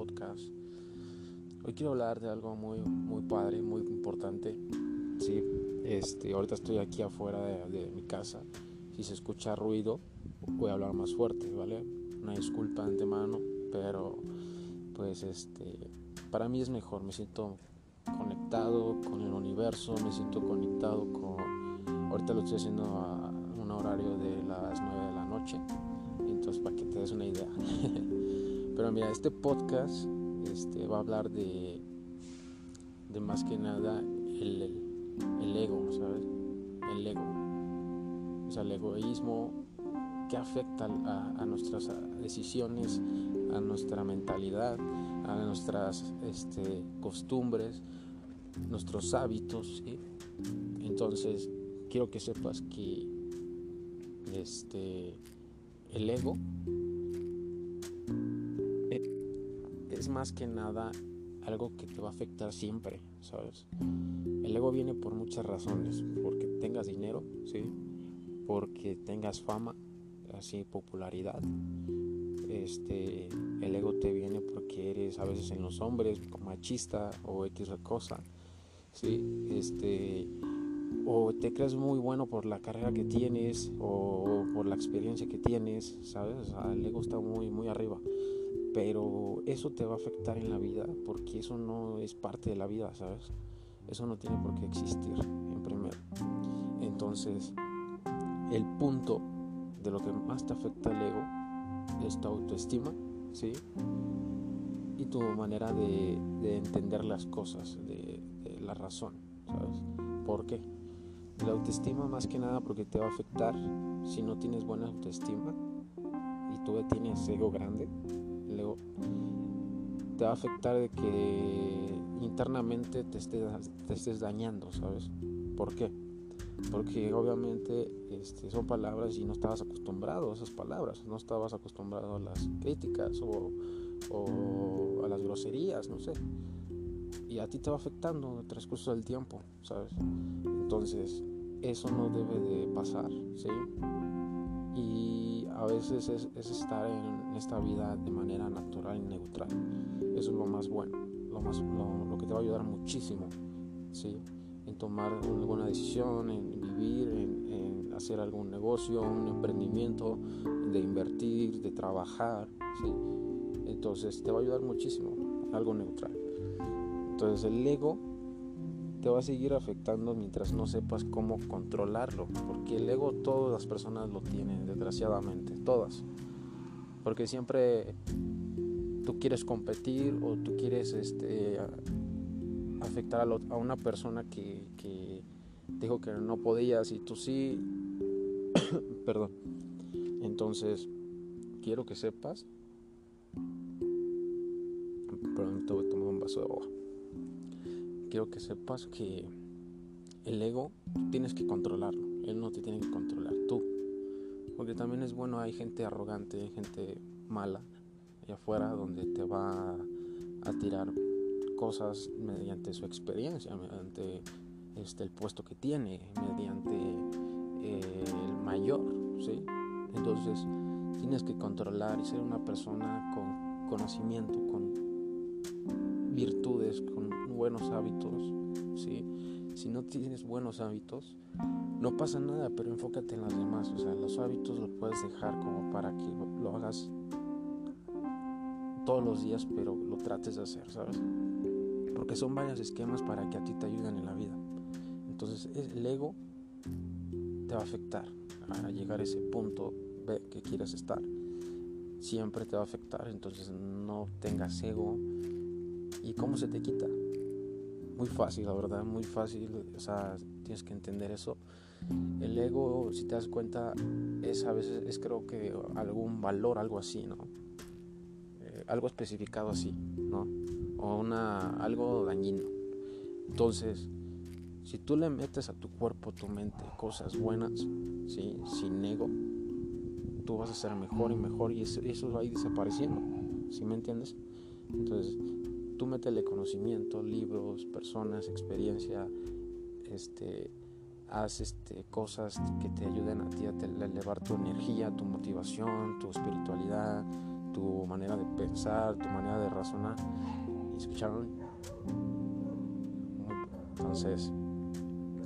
podcast. Hoy quiero hablar de algo muy, muy padre, muy importante. Sí, este, ahorita estoy aquí afuera de, mi casa. Si se escucha ruido, voy a hablar más fuerte, ¿vale? Una disculpa de antemano, pero pues este, para mí es mejor. Me siento conectado con el universo, me siento conectado con. Ahorita lo estoy haciendo a un horario de las 9 de la noche para que te des una idea. Pero mira, este podcast este, va a hablar de, de más que nada el, el, ego, ¿sabes? El ego. O sea, el egoísmo que afecta a, nuestras decisiones, a nuestra mentalidad, a nuestras este, costumbres, nuestros hábitos. Entonces, quiero que sepas que este el ego es más que nada algo que te va a afectar siempre, ¿sabes? El ego viene por muchas razones, porque tengas dinero, ¿sí? Porque tengas fama, así popularidad. Este, el ego te viene porque eres a veces en los hombres machista o X cosa, ¿sí? Este, o te crees muy bueno por la carrera que tienes o por la experiencia que tienes, ¿sabes? el ego está muy, muy arriba. Pero eso te va a afectar en la vida porque eso no es parte de la vida, ¿sabes? Eso no tiene por qué existir, en primero. Entonces, el punto de lo que más te afecta el ego es tu autoestima, ¿sí? Y tu manera de, entender las cosas, de, de la razón, ¿sabes? ¿Por qué? La autoestima más que nada porque te va a afectar si no tienes buena autoestima y tú tienes ego grande, luego te va a afectar de que internamente te estés, te estés dañando, ¿sabes? ¿Por qué? Porque obviamente este, son palabras y no estabas acostumbrado a esas palabras, no estabas acostumbrado a las críticas o, o a las groserías, no sé. Y a ti te va afectando el transcurso del tiempo, ¿sabes? Entonces, eso no debe de pasar, ¿sí? Y a veces es, estar en esta vida de manera natural y neutral. Eso es lo más bueno, lo, más, lo, que te va a ayudar muchísimo, ¿sí? En tomar alguna decisión, en vivir, en, en hacer algún negocio, un emprendimiento, de invertir, de trabajar, ¿sí? Entonces te va a ayudar muchísimo, algo neutral. Entonces el ego te va a seguir afectando mientras no sepas cómo controlarlo. Porque el ego todas las personas lo tienen, desgraciadamente, todas. Porque siempre tú quieres competir o tú quieres este, afectar a, una persona que, que dijo que no podías y tú sí. Perdón. Entonces, quiero que sepas. Perdón, te voy a tomar un vaso de agua quiero que sepas que el ego tienes que controlarlo, él no te tiene que controlar, tú. Porque también es bueno, hay gente arrogante, gente mala allá afuera donde te va a tirar cosas mediante su experiencia, mediante este, el puesto que tiene, mediante eh, el mayor, ¿sí? Entonces tienes que controlar y ser una persona con conocimiento, con virtudes, con buenos hábitos, ¿sí? Si no tienes buenos hábitos, no pasa nada, pero enfócate en las demás. O sea, los hábitos los puedes dejar como para que lo hagas todos los días, pero lo trates de hacer, ¿sabes? Porque son varios esquemas para que a ti te ayuden en la vida. Entonces, el ego te va a afectar a llegar a ese punto que quieras estar. Siempre te va a afectar, entonces no tengas ego. ¿Y cómo se te quita? muy fácil, la verdad, muy fácil. O sea, tienes que entender eso. El ego, si te das cuenta, es a veces, es creo que algún valor, algo así, ¿no? Eh, algo especificado así, ¿no? O una, algo dañino. Entonces, si tú le metes a tu cuerpo, tu mente, cosas buenas, ¿sí? Sin ego, tú vas a ser mejor y mejor y eso, eso va a ir desapareciendo, ¿sí me entiendes? Entonces, tú métele conocimiento, libros, personas, experiencia, este, haz este, cosas que te ayuden a ti a elevar tu energía, tu motivación, tu espiritualidad, tu manera de pensar, tu manera de razonar. ¿Y escucharon? Entonces,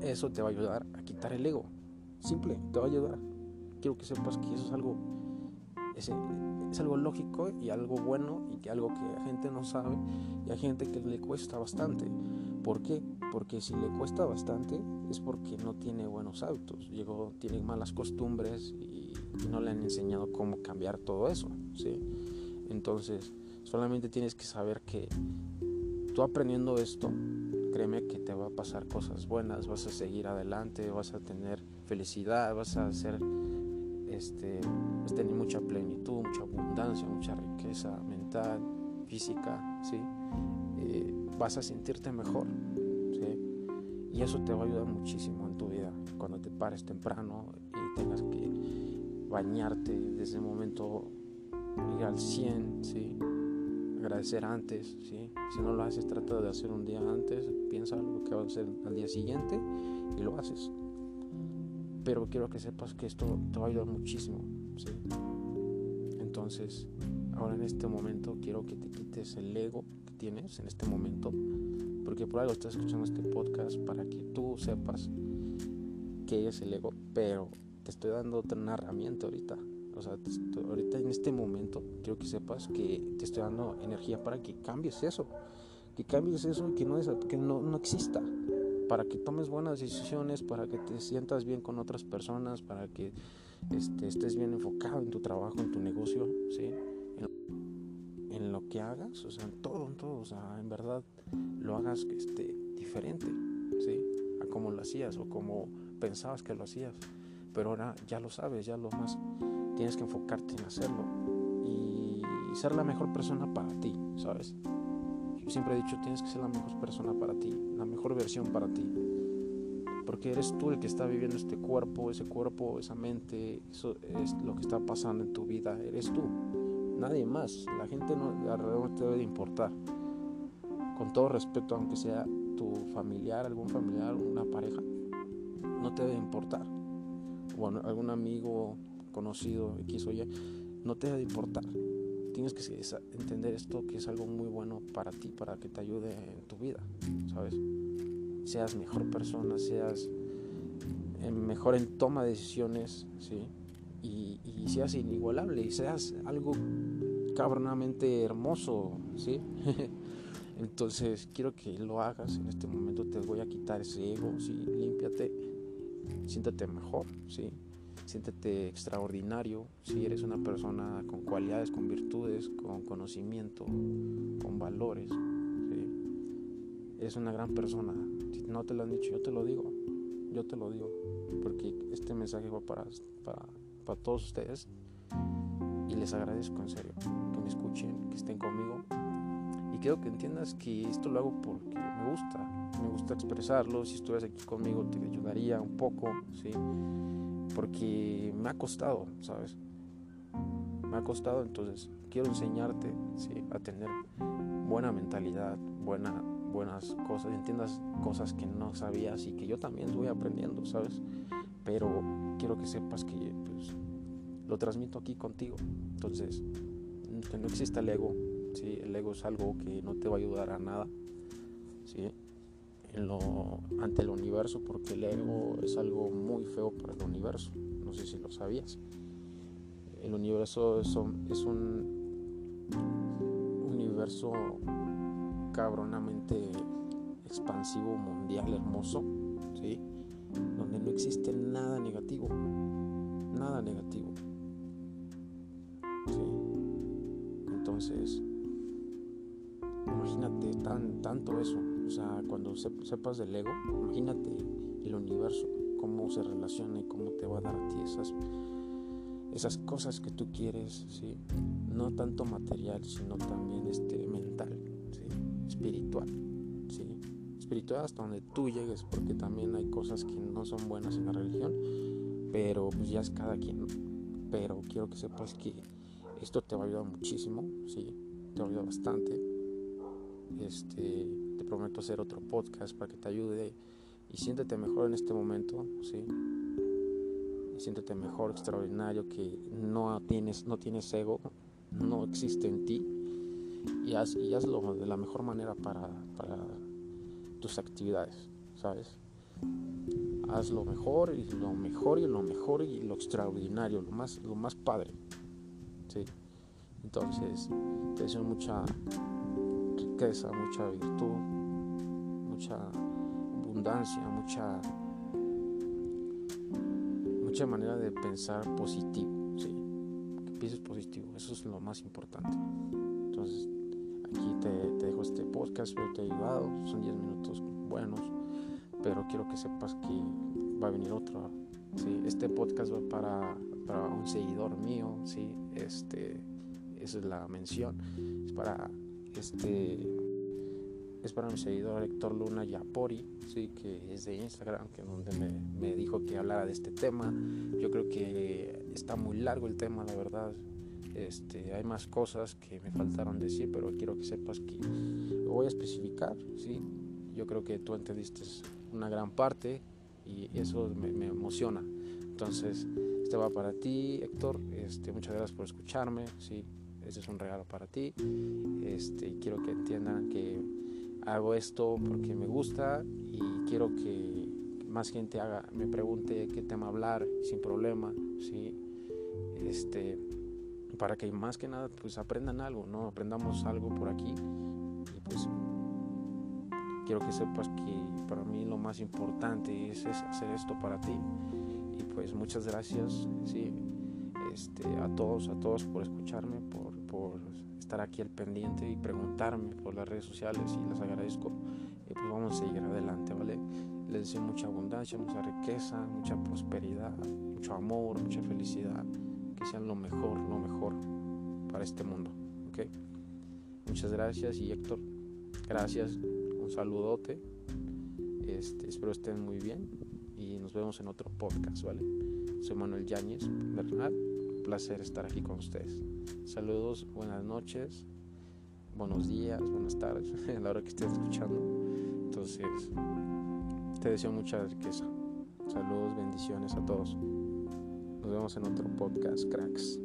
eso te va a ayudar a quitar el ego. Simple, te va a ayudar. Quiero que sepas que eso es algo, es, algo lógico y algo bueno y que algo que la gente no sabe y hay gente que le cuesta bastante. ¿Por qué? Porque si le cuesta bastante es porque no tiene buenos hábitos, llegó, tiene malas costumbres y, no le han enseñado cómo cambiar todo eso. ¿sí? Entonces, solamente tienes que saber que tú aprendiendo esto, créeme que te va a pasar cosas buenas, vas a seguir adelante, vas a tener felicidad, vas a hacer, este, vas a tener mucha plenitud, mucha abundancia, mucha riqueza mental, física, ¿sí? Eh, vas a sentirte mejor, ¿sí? Y eso te va a ayudar muchísimo en tu vida, cuando te pares temprano y tengas que bañarte desde el momento ir al 100, ¿sí? agradecer antes, ¿sí? si no lo haces trata de hacer un día antes, piensa algo que va a hacer al día siguiente y lo haces. Pero quiero que sepas que esto te va a ayudar muchísimo. ¿sí? Entonces, ahora en este momento quiero que te quites el ego que tienes en este momento, porque por algo estás escuchando este podcast para que tú sepas qué es el ego, pero te estoy dando otra herramienta ahorita o sea, ahorita en este momento quiero que sepas que te estoy dando energía para que cambies eso. Que cambies eso y que no, que no, no exista. Para que tomes buenas decisiones, para que te sientas bien con otras personas, para que este, estés bien enfocado en tu trabajo, en tu negocio, ¿sí? En, lo que hagas, o sea, en todo, en todo, o sea, en verdad lo hagas que esté diferente, ¿sí? A como lo hacías o como pensabas que lo hacías. Pero ahora ya lo sabes, ya lo más tienes que enfocarte en hacerlo y ser la mejor persona para ti, ¿sabes? Siempre he dicho, tienes que ser la mejor persona para ti, la mejor versión para ti. Porque eres tú el que está viviendo este cuerpo, ese cuerpo, esa mente, eso es lo que está pasando en tu vida, eres tú, nadie más. La gente no, alrededor te debe de importar. Con todo respeto, aunque sea tu familiar, algún familiar, una pareja, no te debe importar. Bueno, algún amigo, conocido, X o Y, no te debe importar. Tienes que entender esto que es algo muy bueno para ti, para que te ayude en tu vida, ¿sabes? Seas mejor persona, seas eh, mejor en toma de decisiones, ¿sí? Y, seas inigualable y seas algo cabronamente hermoso, ¿sí? Entonces quiero que lo hagas en este momento, te voy a quitar ese ego, ¿sí? Límpiate, siéntate mejor, ¿sí? Siéntete extraordinario si eres una persona con cualidades, con virtudes, con conocimiento, con valores. ¿sí? Eres una gran persona. Si no te lo han dicho, yo te lo digo. Yo te lo digo. Porque este mensaje va para, para, para todos ustedes. Y les agradezco en serio que me escuchen, que estén conmigo. Y quiero que entiendas que esto lo hago porque me gusta. Me gusta expresarlo. Si estuvieras aquí conmigo te ayudaría un poco. ¿sí? Porque me ha costado, ¿sabes? Me ha costado, entonces quiero enseñarte a tener buena mentalidad, buena, buenas cosas, entiendas cosas que no sabías y que yo también voy aprendiendo, ¿sabes? Pero quiero que sepas que pues, lo transmito aquí contigo. Entonces, que no exista el ego, ¿sí? El ego es algo que no te va a ayudar a nada, ¿sí? Ante el universo porque el ego es algo muy feo para el universo. No sé si lo sabías. El universo es un, universo cabronamente expansivo, mundial, hermoso, ¿sí? donde no existe nada negativo, nada negativo. Entonces, imagínate tan, tanto eso. O sea, cuando sepas del ego, imagínate el universo, cómo se relaciona y cómo te va a dar a ti esas, esas cosas que tú quieres, ¿sí? No tanto material, sino también este, mental, ¿sí? espiritual, ¿sí? Espiritual hasta donde tú llegues, porque también hay cosas que no son buenas en la religión, pero pues ya es cada quien, Pero quiero que sepas que esto te va a ayudar muchísimo, ¿sí? Te va a ayudar bastante. Este prometo hacer otro podcast para que te ayude y siéntete mejor en este momento, ¿sí? siéntete mejor, extraordinario, que no tienes, no tienes ego, no existe en ti y, haz, y hazlo de la mejor manera para, para tus actividades, ¿sabes? Haz lo mejor y lo mejor y lo mejor y lo extraordinario, lo más, lo más padre. ¿sí? Entonces, te deseo mucha riqueza, mucha virtud, mucha abundancia, mucha mucha manera de pensar positivo, ¿sí? que pienses positivo, eso es lo más importante. Entonces, aquí te, dejo este podcast, espero te haya ayudado, son 10 minutos buenos, pero quiero que sepas que va a venir otro. Este podcast va para, para un seguidor mío, ¿sí? este, esa es la mención, es para este es para mi seguidor Héctor Luna Yapori, sí, que es de Instagram, que donde me, me, dijo que hablara de este tema. Yo creo que está muy largo el tema, la verdad. Este, hay más cosas que me faltaron decir, pero quiero que sepas que lo voy a especificar, sí. Yo creo que tú entendiste una gran parte y eso me, me emociona. Entonces, este va para ti, Héctor. Este, muchas gracias por escucharme, sí. Este es un regalo para ti. Este, quiero que entiendan que hago esto porque me gusta y quiero que más gente haga, me pregunte qué tema hablar sin problema, ¿sí? Este, para que más que nada pues aprendan algo, ¿no? Aprendamos algo por aquí y pues quiero que sepas que para mí lo más importante es, hacer esto para ti y pues muchas gracias, ¿sí? Este, a todos, a todos por escucharme, por, por estar aquí al pendiente y preguntarme por las redes sociales y les agradezco. Y pues vamos a seguir adelante, ¿vale? Les deseo mucha abundancia, mucha riqueza, mucha prosperidad, mucho amor, mucha felicidad. Que sean lo mejor, lo mejor para este mundo, ¿ok? Muchas gracias y Héctor, gracias, un saludote. Este, espero estén muy bien y nos vemos en otro podcast, ¿vale? Soy Manuel Yáñez Bernal placer estar aquí con ustedes. Saludos, buenas noches, buenos días, buenas tardes, a la hora que estés escuchando. Entonces, te deseo mucha riqueza. Saludos, bendiciones a todos. Nos vemos en otro podcast, cracks.